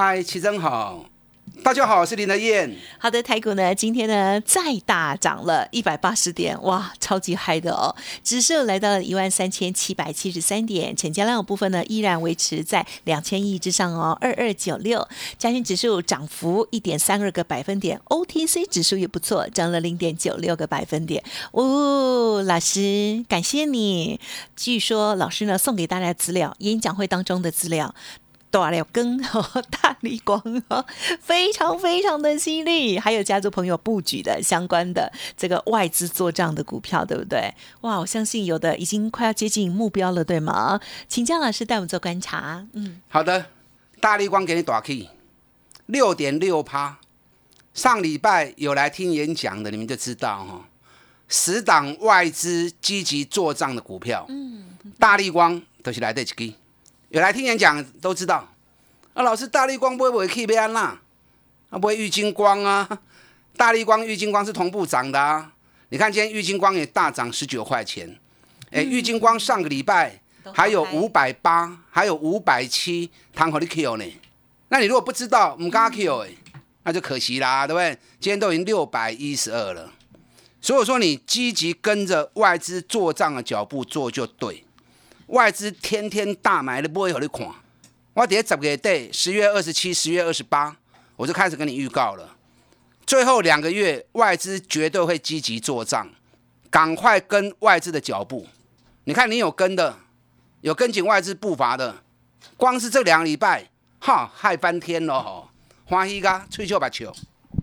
嗨，齐真好，大家好，我是林德燕。好的，台股呢今天呢再大涨了一百八十点，哇，超级嗨的哦！指数来到了一万三千七百七十三点，成交量部分呢依然维持在两千亿之上哦，二二九六。加权指数涨幅一点三二个百分点，OTC 指数也不错，涨了零点九六个百分点。哦，老师，感谢你。据说老师呢送给大家资料，演讲会当中的资料。大了根哦，大力光哦，非常非常的犀利。还有家族朋友布局的相关的这个外资做账的股票，对不对？哇，我相信有的已经快要接近目标了，对吗？请江老师带我们做观察。嗯，好的，大力光给你打 key，六点六趴。上礼拜有来听演讲的，你们就知道哈，十档外资积极做账的股票，嗯，大力光都是来得及。有来听演讲都知道，啊，老师大力光不会不会 keep 安啦，啊，不会玉金光啊，大力光、玉金光是同步涨的啊。你看今天玉金光也大涨十九块钱，哎，玉金光上个礼拜还有五百八，还有五百七，谈好的 Q 呢。那你如果不知道，唔加 Q 哎，那就可惜啦，对不对？今天都已经六百一十二了，所以说你积极跟着外资做账的脚步做就对。外资天天大买，你不会有你看。我底下十个月十月二十七、十月二十八，我就开始跟你预告了。最后两个月，外资绝对会积极做账，赶快跟外资的脚步。你看，你有跟的，有跟紧外资步伐的，光是这两个礼拜，哈，嗨翻天了吼，欢喜噶，吹球把球。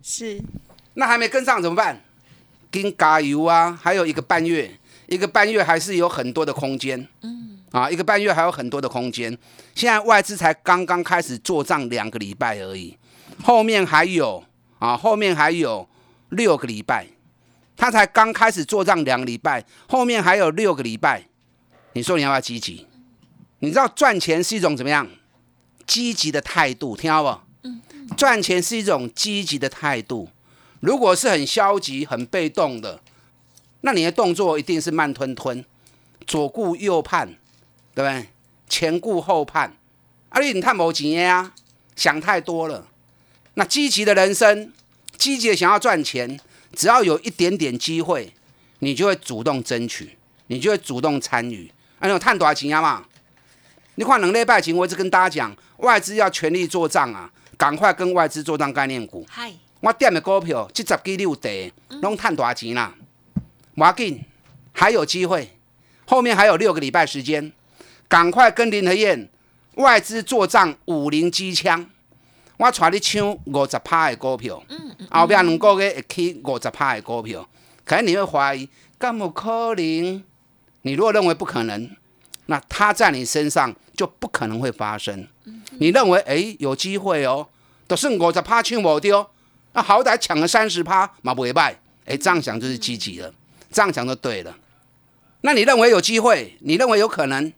是，那还没跟上怎么办？跟加油啊！还有一个半月，一个半月还是有很多的空间。嗯。啊，一个半月还有很多的空间。现在外资才刚刚开始做账两个礼拜而已，后面还有啊，后面还有六个礼拜。他才刚开始做账两个礼拜，后面还有六个礼拜。你说你要不要积极？你知道赚钱是一种怎么样积极的态度？听到不？嗯。赚钱是一种积极的态度。如果是很消极、很被动的，那你的动作一定是慢吞吞，左顾右盼。对不对？前顾后盼，啊，你你太没经验啊，想太多了。那积极的人生，积极的想要赚钱，只要有一点点机会，你就会主动争取，你就会主动参与。啊，有探多少钱啊嘛？你看两礼拜前，我一直跟大家讲，外资要全力做账啊，赶快跟外资做账概念股。嗨，我点的股票，七十几六跌，拢探多少钱啦？马紧，还有机会，后面还有六个礼拜时间。赶快跟林和燕外资做账五零机枪，我带你抢五十趴的股票，后边两个月会起五十趴的股票，可能你会怀疑，干么可能？你如果认为不可能，那它在你身上就不可能会发生。你认为哎有机会哦，都是五十趴抢我丢，那好歹抢了三十趴嘛不会败，哎这样想就是积极了，这样想就对了。那你认为有机会？你认为有可能？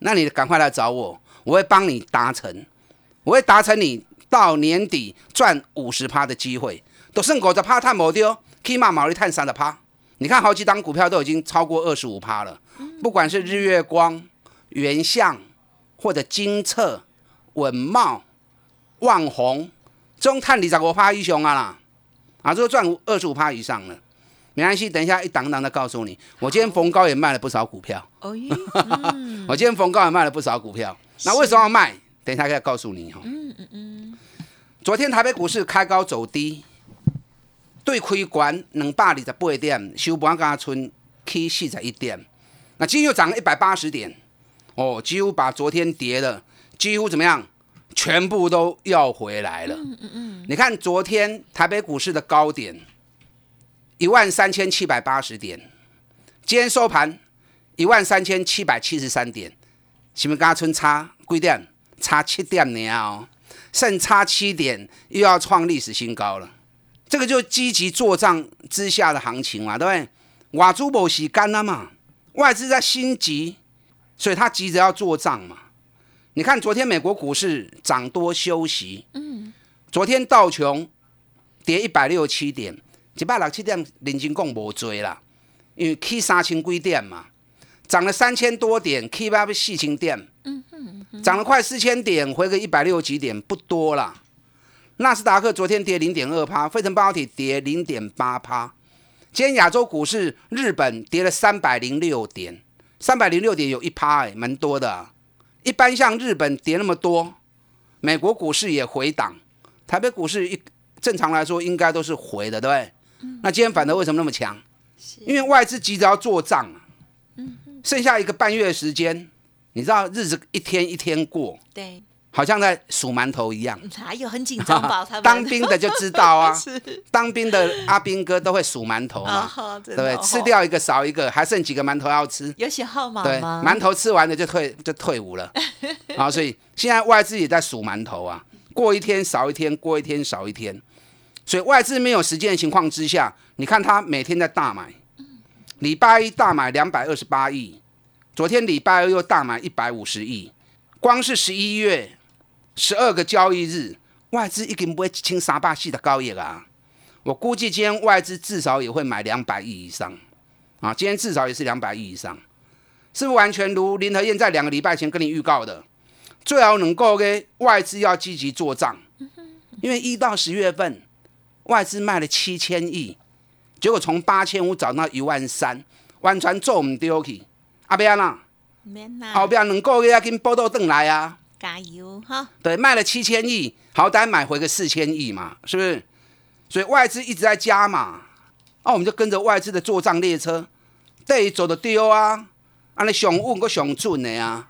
那你赶快来找我，我会帮你达成，我会达成你到年底赚五十趴的机会，都剩五十趴探无丢，起码毛利探三十趴。你看好几档股票都已经超过二十五趴了，不管是日月光、原相或者金策、稳茂、旺宏，中探你十五趴以上啊啦，啊，这个赚二十五趴以上了。没关系，等一下一档档的告诉你。我今天逢高也卖了不少股票。哦我今天逢高也卖了不少股票。那为什么要卖？等一下再告诉你哈。嗯嗯嗯。昨天台北股市开高走低，对开关两百二十八点，收盘刚存起四十一点。那今天又涨了一百八十点，哦，几乎把昨天跌的几乎怎么样，全部都要回来了。嗯嗯嗯。你看昨天台北股市的高点。一万三千七百八十点，今天收盘一万三千七百七十三点，是不是跟阿春差几点？差七点呢哦。剩差七点又要创历史新高了。这个就积极做账之下的行情嘛，对不对？瓦珠宝洗干了嘛，外资在心急，所以他急着要做账嘛。你看昨天美国股市涨多休息，嗯，昨天道琼跌一百六十七点，一百六七点，认真讲无追啦，因为去三千几点嘛，涨了三千多点，起码要四千点，嗯嗯，涨了快四千点，回个一百六几点不多啦。纳斯达克昨天跌零点二趴，费城半导体跌零点八趴。今天亚洲股市，日本跌了三百零六点，三百零六点有一趴，哎，蛮多的。一般像日本跌那么多，美国股市也回档，台北股市一正常来说应该都是回的，对不对？那今天反而为什么那么强？因为外资急着要做账啊。剩下一个半月时间，你知道日子一天一天过，对，好像在数馒头一样。哪有很紧张吧？当兵的就知道啊，当兵的阿兵哥都会数馒头嘛，啊，对不对？吃掉一个少一个，还剩几个馒头要吃。有写号码对，馒头吃完了就退就退伍了，啊，所以现在外资也在数馒头啊，过一天少一天，过一天少一天，所以外资没有时间的情况之下，你看他每天在大买，礼拜一大买两百二十八亿，昨天礼拜二又大买一百五十亿，光是十一月十二个交易日，外资已经不会清三百四的高亿啊，我估计今天外资至少也会买两百亿以上，啊，今天至少也是两百亿以上。是不是完全如林和燕在两个礼拜前跟你预告的，最好能够给外资要积极做账，因为一到十月份外资卖了七千亿，结果从八千五涨到一万三，完全做唔丢去。阿边啦，后边两个月要跟波豆邓来啊，加油哈！对，卖了七千亿，好歹买回个四千亿嘛，是不是？所以外资一直在加嘛，那、我们就跟着外资的做账列车，对走的丢啊。安尼上稳个上准的啊！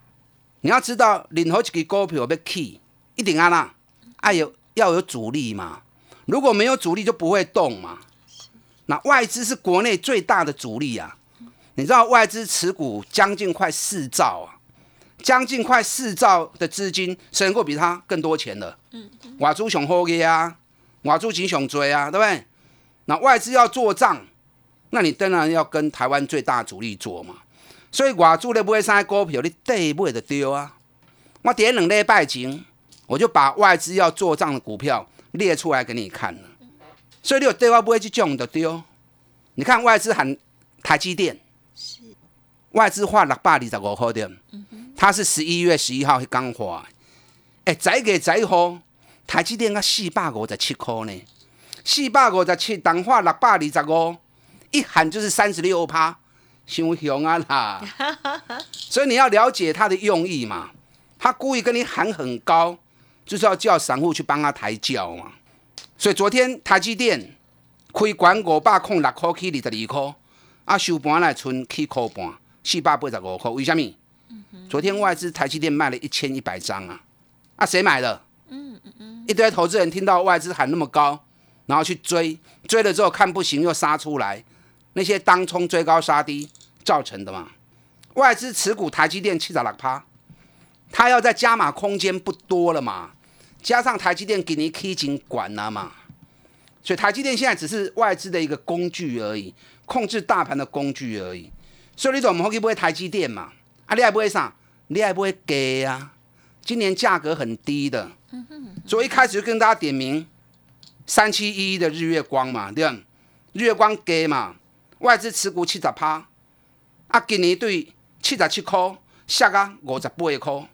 你要知道，任何一支股票要起，一定安啦，啊有要有主力嘛。如果没有主力，就不会动嘛。那外资是国内最大的主力啊！你知道外资持股将近快四兆啊，将近快四兆的资金，谁能够比他更多钱的？嗯，外资上好嘅啊，外资钱上多啊，对不对？那外资要做账，那你当然要跟台湾最大主力做嘛。所以外资咧买啥股票，你底买就对啊。我点两礼拜前，我就把外资要做账的股票列出来给你看了。所以你有对外不会去种的对。你看外资喊台积电，是外资花六百二十五块的，它是十一月十一号刚花。哎，再给再好，台积电啊四百五十七块呢，四百五十七当花六百二十五，一喊就是三十六趴。熊熊啊啦，所以你要了解他的用意嘛。他故意跟你喊很高，就是要叫散户去帮他抬轿嘛。所以昨天台积电开管五百空六块起二十二块，啊收盘来剩七块半，四百八十五块。为什么？昨天外资台积电卖了一千一百张啊，啊谁买的？嗯嗯嗯，一堆投资人听到外资喊那么高，然后去追，追了之后看不行又杀出来，那些当冲追高杀低。造成的嘛，外资持股台积电七十六趴，他要在加码空间不多了嘛，加上台积电给你 K 金管了嘛，所以台积电现在只是外资的一个工具而已，控制大盘的工具而已。所以你怎么会不会台积电嘛？啊，你还不会啥？你还不会给啊？今年价格很低的，所以一开始就跟大家点名三七一一的日月光嘛，对吧？日月光给嘛，外资持股七十趴。啊，今年对七十七块，下个五十八块。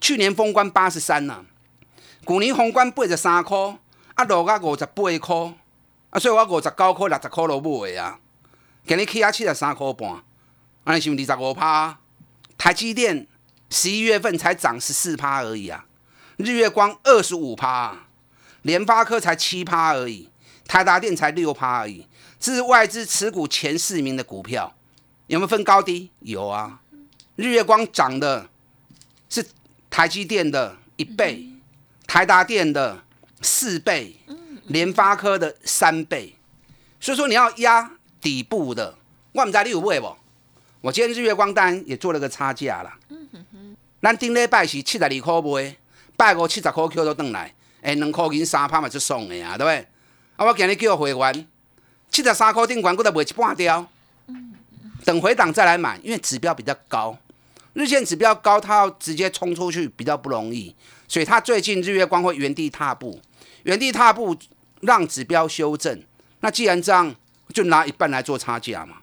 去年封关八十三呐，去年封关八十三块，啊落啊五十八块，啊所以我五十九块、六十块都买啊。今日起啊七十三块半，安尼是二十五趴。台积电十一月份才涨十四趴而已啊，日月光二十五趴，联发科才七趴而已，台达电才六趴而已，这是外资持股前四名的股票。有没有分高低？有啊，日月光涨的是台积电的一倍，台达电的四倍，联发科的三倍。所以说你要压底部的，我们在你有买不？我今天日月光单也做了个差价了。咱顶礼拜是七十二块买，拜五七十块 Q 都转来，哎，两块银三拍嘛就送的啊，对不对？啊，我今日叫会员七十三块顶管，搁再卖一半掉，等回档再来买，因为指标比较高，日线指标高，它要直接冲出去比较不容易，所以它最近日月光会原地踏步，原地踏步让指标修正。那既然这样，就拿一半来做差价嘛，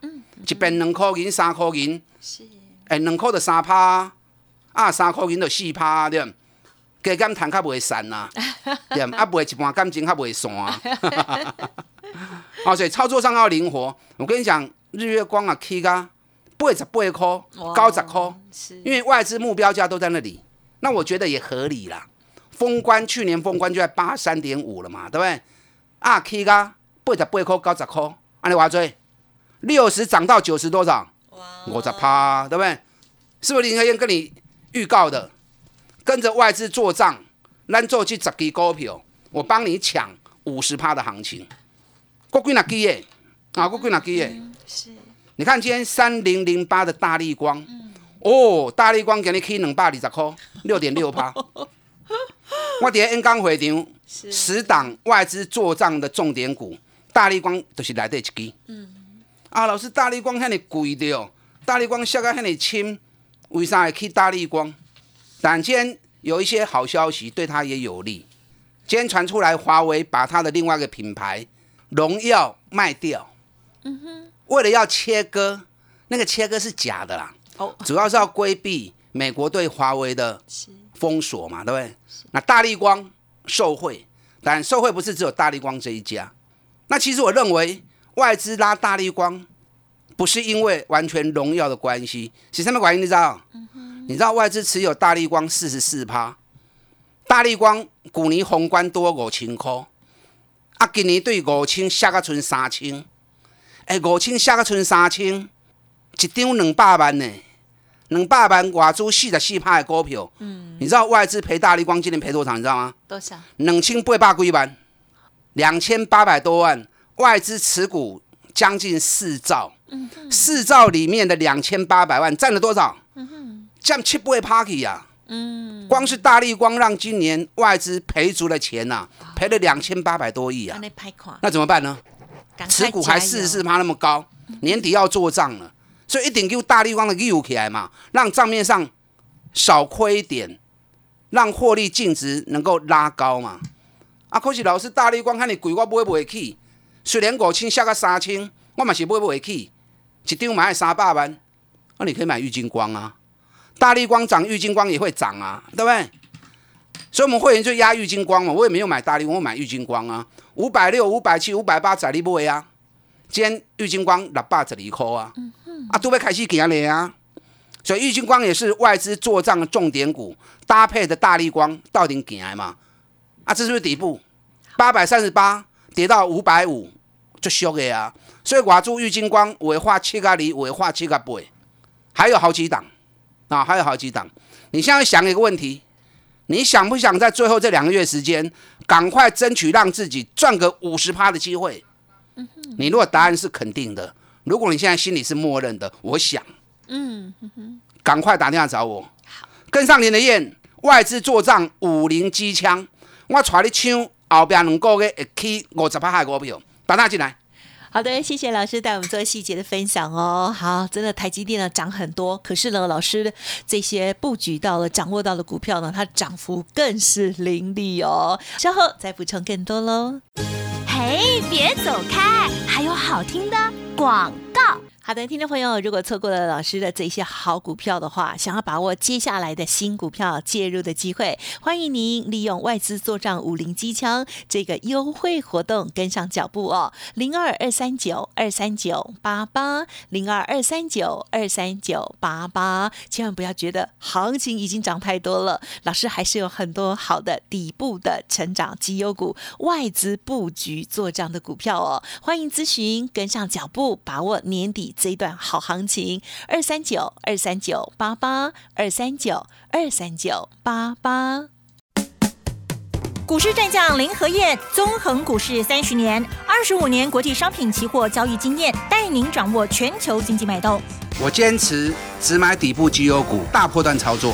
一边两块银三块银，是，哎，两块的三趴，啊，三块银就四趴，对。加减谈较袂散呐，对，啊，袂一半感情较袂散啊。哦，所以操作上要灵活。我跟你讲，日月光啊，K 噶八十八块，高十块，因为外资目标价都在那里，那我觉得也合理啦。封关去年封关就在八三点五了嘛，对不对？啊，K 噶八十八块，高十块，安尼话做，六十涨到九十多少？五十趴，对不对？是不是林和燕跟你预告的？跟着外资做账，咱做去十支股票，我帮你抢五十趴的行情。国贵哪基耶？啊，国贵哪基耶？是。你看今天三零零八的大力光，哦，大力光给你开两百二十块，六点六趴。我伫 N 刚会场，十档外资做账的重点股，大力光就是来得一支。嗯。啊，老师，大力光遐尼贵的哦大力光下个遐尼轻，为啥会去大力光？但今天有一些好消息，对他也有利。今天传出来，华为把它的另外一个品牌荣耀卖掉。嗯哼，为了要切割，那个切割是假的啦。哦，主要是要规避美国对华为的封锁嘛，对不对？那大力光受贿，但受贿不是只有大力光这一家。那其实我认为外资拉大力光，不是因为完全荣耀的关系，是什么原因？你知道？你知道外资持有大力光四十四趴，大力光股年宏观多五千块，啊，今年对五千下个存三千，哎，五千下个剩三千，一张两百万呢，两百万外资四十四趴的股票，嗯，你知道外资赔大力光今年赔多少？你知道吗？多少？两千八百几万，两千八百多万，外资持股将近四兆，嗯，四兆里面的两千八百万占了多少？嗯哼。像七倍 party 呀，嗯，光是大力光让今年外资赔足了钱呐，赔了两千八百多亿啊，那怎么办呢？持股还四十四趴那么高，年底要做账了，所以一定给大力光的 U 起来嘛，让账面上少亏一点，让获利净值能够拉高嘛。啊，可是老师大力光看你贵，我买不起，虽然五千下个三千，我嘛是买不起，一张买三百万，那你可以买玉金光啊。大力光涨，玉金光也会涨啊，对不对？所以，我们会员就压玉金光嘛。我也没有买大力光，我买玉金光啊。五百六、五百七、五百八，在你买啊。今天玉金光六百十二块啊，啊，都要开始行了啊。所以，玉金光也是外资做账的重点股，搭配的大力光到底行嘛？啊，这是不是底部？八百三十八跌到五百五，就俗的啊。所以，我住玉金光，尾画七个里，尾画七个八，还有好几档。啊，还有好几档，你现在想一个问题，你想不想在最后这两个月时间，赶快争取让自己赚个五十趴的机会？你如果答案是肯定的，如果你现在心里是默认的，我想，嗯赶快打电话找我，跟上您的燕，外资做账五零机枪，我带你抢后边两个月会起五十趴的股票，打电话进来。好的，谢谢老师带我们做细节的分享哦。好，真的台积电呢涨很多，可是呢，老师这些布局到了、掌握到的股票呢，它涨幅更是凌厉哦。稍后再补充更多喽。嘿，别走开，还有好听的广告。好的，听众朋友，如果错过了老师的这些好股票的话，想要把握接下来的新股票介入的机会，欢迎您利用外资做账五零机枪这个优惠活动跟上脚步哦，零二二三九二三九八八零二二三九二三九八八，千万不要觉得行情已经涨太多了，老师还是有很多好的底部的成长绩优股，外资布局做账的股票哦，欢迎咨询跟上脚步，把握年底。这一段好行情，二三九二三九八八二三九二三九八八。股市战将林和燕，纵横股市三十年，二十五年国际商品期货交易经验，带您掌握全球经济脉动。我坚持只买底部绩优股，大波段操作。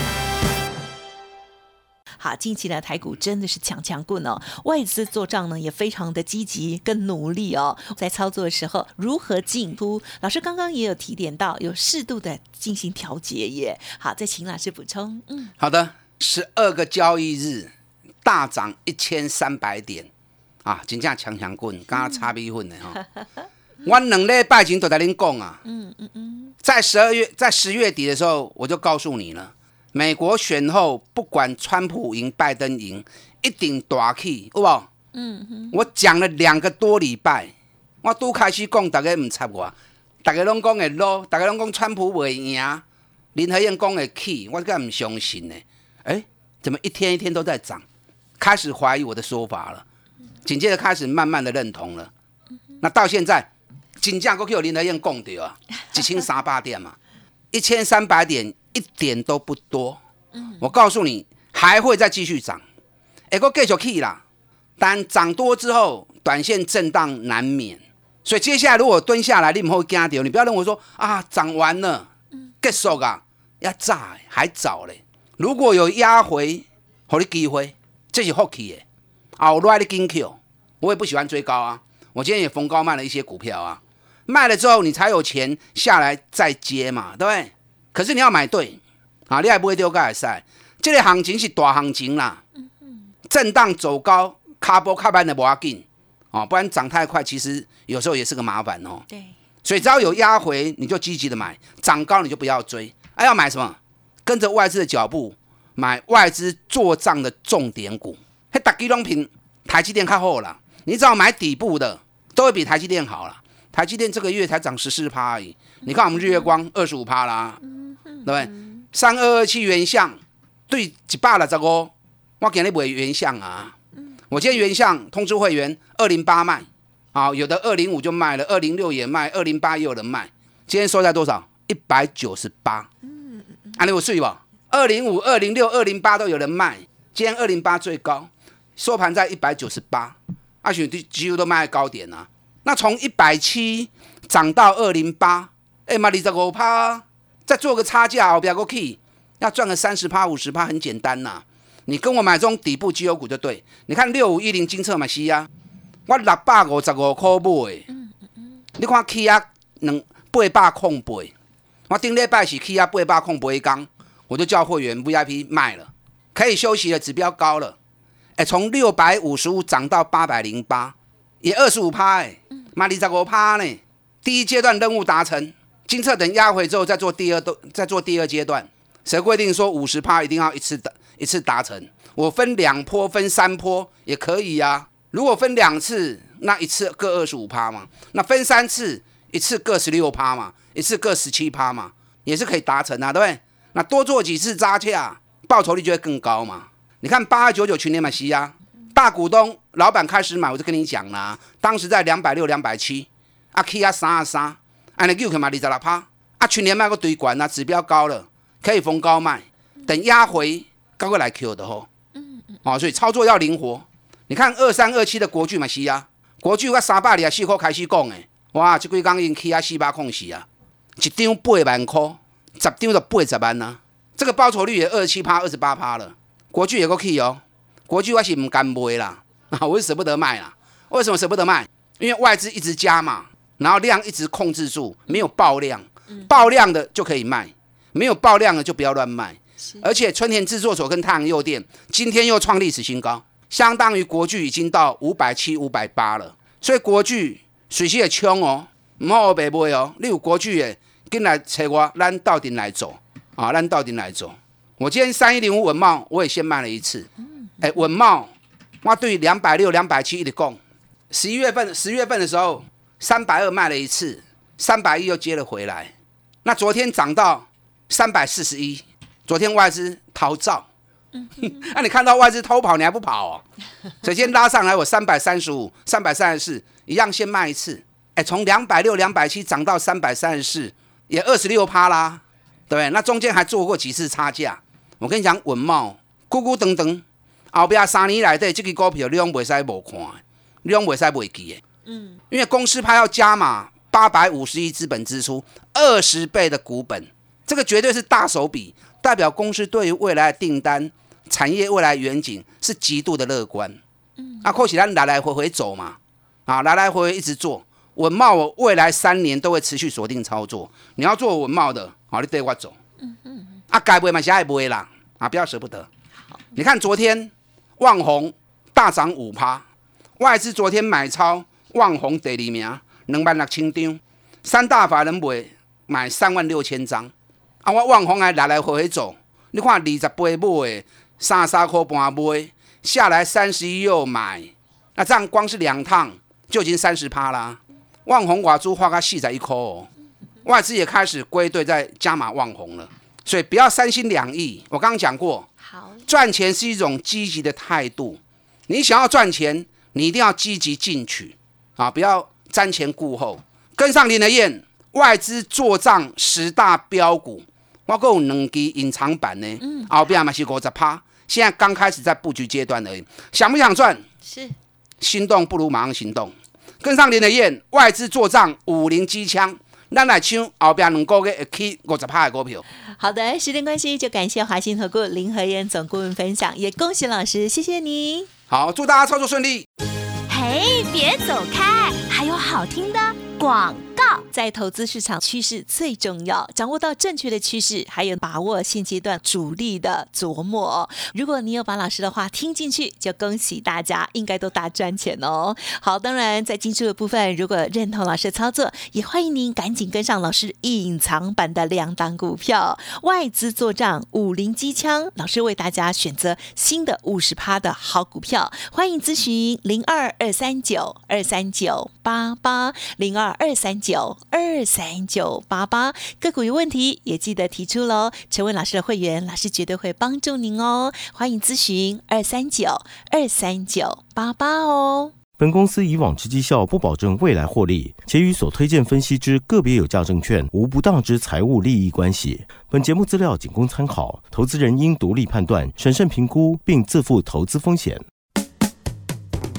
好，近期呢台股真的是强强棍哦，外资做账呢也非常的积极跟努力哦，在操作的时候如何进出？老师刚刚也有提点到，有适度的进行调节耶。好，再请老师补充。嗯，好的，十二个交易日大涨一千三百点啊，真正强强棍，刚刚差比混的哈。我两礼拜前都在恁讲啊，嗯嗯嗯，在十二月，在十月底的时候，我就告诉你了。美国选后，不管川普赢、拜登赢，一定大起，有无？嗯哼。我讲了两个多礼拜，我都开始讲，大家唔插我，大家拢讲会落，大家拢讲川普会赢，林和燕讲会起，我敢唔相信呢？哎，怎么一天一天都在涨？开始怀疑我的说法了，紧接着开始慢慢的认同了。那到现在，金价过去有林和燕讲对啊，一千三百点嘛，一千三百点。一点都不多，我告诉你，还会再继续涨，哎，个继续起啦。但涨多之后，短线震荡难免，所以接下来如果蹲下来，你唔好惊掉，你不要认为说啊，涨完了，结束啊，要炸还早嘞。如果有压回，好的机会，这是福气耶。后来的金 Q，我也不喜欢追高啊，我今天也逢高卖了一些股票啊，卖了之后你才有钱下来再接嘛，对不对？可是你要买对，啊，你还不会丢个海赛。这个行情是大行情啦，震荡走高，卡波卡板的不要紧，哦，不然涨太快，其实有时候也是个麻烦哦。对，所以只要有压回，你就积极的买；涨高你就不要追。哎，要买什么？跟着外资的脚步，买外资做账的重点股。嘿，打基隆平，台积电靠后了。你只要买底部的，都会比台积电好了。台积电这个月才涨十四趴而已。你看我们日月光二十五趴啦。对不对？三二二七原相对一百了，十五，我给你买原相啊。我今天原相通知会员二零八卖，好，有的二零五就卖了，二零六也卖，二零八也有人卖。今天收在多少？一百九十八。嗯嗯安利我睡吧。二零五、二零六、二零八都有人卖，今天二零八最高，收盘在一百九十八。阿许几乎都卖高点啊。那从一百七涨到二零八，哎妈，二十五趴。再做个差价，我不要个 key，要赚个三十趴、五十趴，很简单呐。你跟我买这种底部绩优股就对。你看六五一零金策嘛，西啊，我六百五十五块买。你看 key 啊，两八百空八。我顶礼拜是 key 啊八百空八刚，我就叫会员 VIP 卖了，可以休息了，指标高了。哎，从六百五十五涨到八百零八，也二十五趴哎，买二十五趴呢。第一阶段任务达成。金策等压回之后再做第二都再做第二阶段，谁规定说五十趴一定要一次达一次达成？我分两波分三波也可以呀。如果分两次，那一次各二十五趴嘛。那分三次，一次各十六趴嘛，一次各十七趴嘛，也是可以达成啊，对不对？那多做几次扎价，报酬率就会更高嘛。你看八二九九群联买西呀，大股东老板开始买，我就跟你讲了，当时在两百六两百七，啊 K 啊三啊三。安尼又去买二十六趴，啊，去年卖个堆管啊，指标高了，可以逢高卖，等压回高过来 Q 的吼。嗯嗯。哦，所以操作要灵活。你看二三二七的国巨嘛是啊，国巨我三百二四块开始讲诶，哇，这几工已经起啊四百空死啊，一张八万块，十张就八十万啊。这个报酬率也二十七趴、二十八趴了。国巨也够起哦，国巨我是唔敢卖啦，啊，我是舍不得卖啦。为什么舍不得卖？因为外资一直加嘛。然后量一直控制住，没有爆量，爆量的就可以卖，没有爆量的就不要乱卖。而且春田制作所跟太阳诱电今天又创历史新高，相当于国巨已经到五百七、五百八了。所以国巨水系也冲哦，唔好白买哦。例如国巨诶，跟来找我，咱到底来走啊，咱到底来走。我今天三一零五文茂，我也先卖了一次。哎，稳茂，我对两百六、两百七一直供，十一月份、十月份的时候。三百二卖了一次，三百一又接了回来。那昨天涨到三百四十一，昨天外资逃造。那 你看到外资偷跑，你还不跑哦？首先拉上来，我三百三十五、三百三十四一样先卖一次。哎，从两百六、两百七涨到三百三十四，也二十六趴啦，对不对？那中间还做过几次差价，我跟你讲，稳茂咕咕噔噔，后边三年来的这个股票你拢袂使无看，你拢袂使袂记的。嗯，因为公司派要加码八百五十亿资本支出，二十倍的股本，这个绝对是大手笔，代表公司对于未来的订单、产业未来远景是极度的乐观。嗯，啊，或许咱来来回回走嘛，啊，来来回回一直做。稳茂，我未来三年都会持续锁定操作。你要做稳茂的，好，你对我走。嗯嗯。啊，该不会嘛？现在不会啦。啊，不要舍不得。你看昨天旺宏大涨五趴，外资昨天买超旺宏第二名，两万六千张，三大法人买买三万六千张。啊，我旺宏还来来回回走。你看二十八买，三三块半买，下来三十一又买，那这样光是两趟就已经三十趴啦。旺宏寡珠花个细在一颗，外资也开始归队在加码旺宏了，所以不要三心两意。我刚刚讲过，好赚钱是一种积极的态度。你想要赚钱，你一定要积极进取啊！不要瞻前顾后。跟上林德燕，外资做账十大标股，我有两支隐藏版呢，嗯后边嘛是五十趴，现在刚开始在布局阶段而已。想不想赚？是，心动不如马上行动。跟上林的燕，外资做账五零机枪，咱来抢后边两个月起五十趴的股票。好的，时间关系就感谢华兴投顾林和燕总顾问分享，也恭喜老师，谢谢你。好，祝大家操作顺利。别走开，还有好听的广。在投资市场，趋势最重要，掌握到正确的趋势，还有把握现阶段主力的琢磨。如果你有把老师的话听进去，就恭喜大家，应该都大赚钱哦。好，当然在进出的部分，如果认同老师的操作，也欢迎您赶紧跟上老师隐藏版的两档股票，外资做账五零机枪，老师为大家选择新的五十趴的好股票，欢迎咨询零二二三九二三九八八零二二三九。二三九八八个股有问题也记得提出喽，成为老师的会员，老师绝对会帮助您哦。欢迎咨询二三九二三九八八哦。本公司以往之绩效不保证未来获利，且与所推荐分析之个别有价证券无不当之财务利益关系。本节目资料仅供参考，投资人应独立判断、审慎评估，并自负投资风险。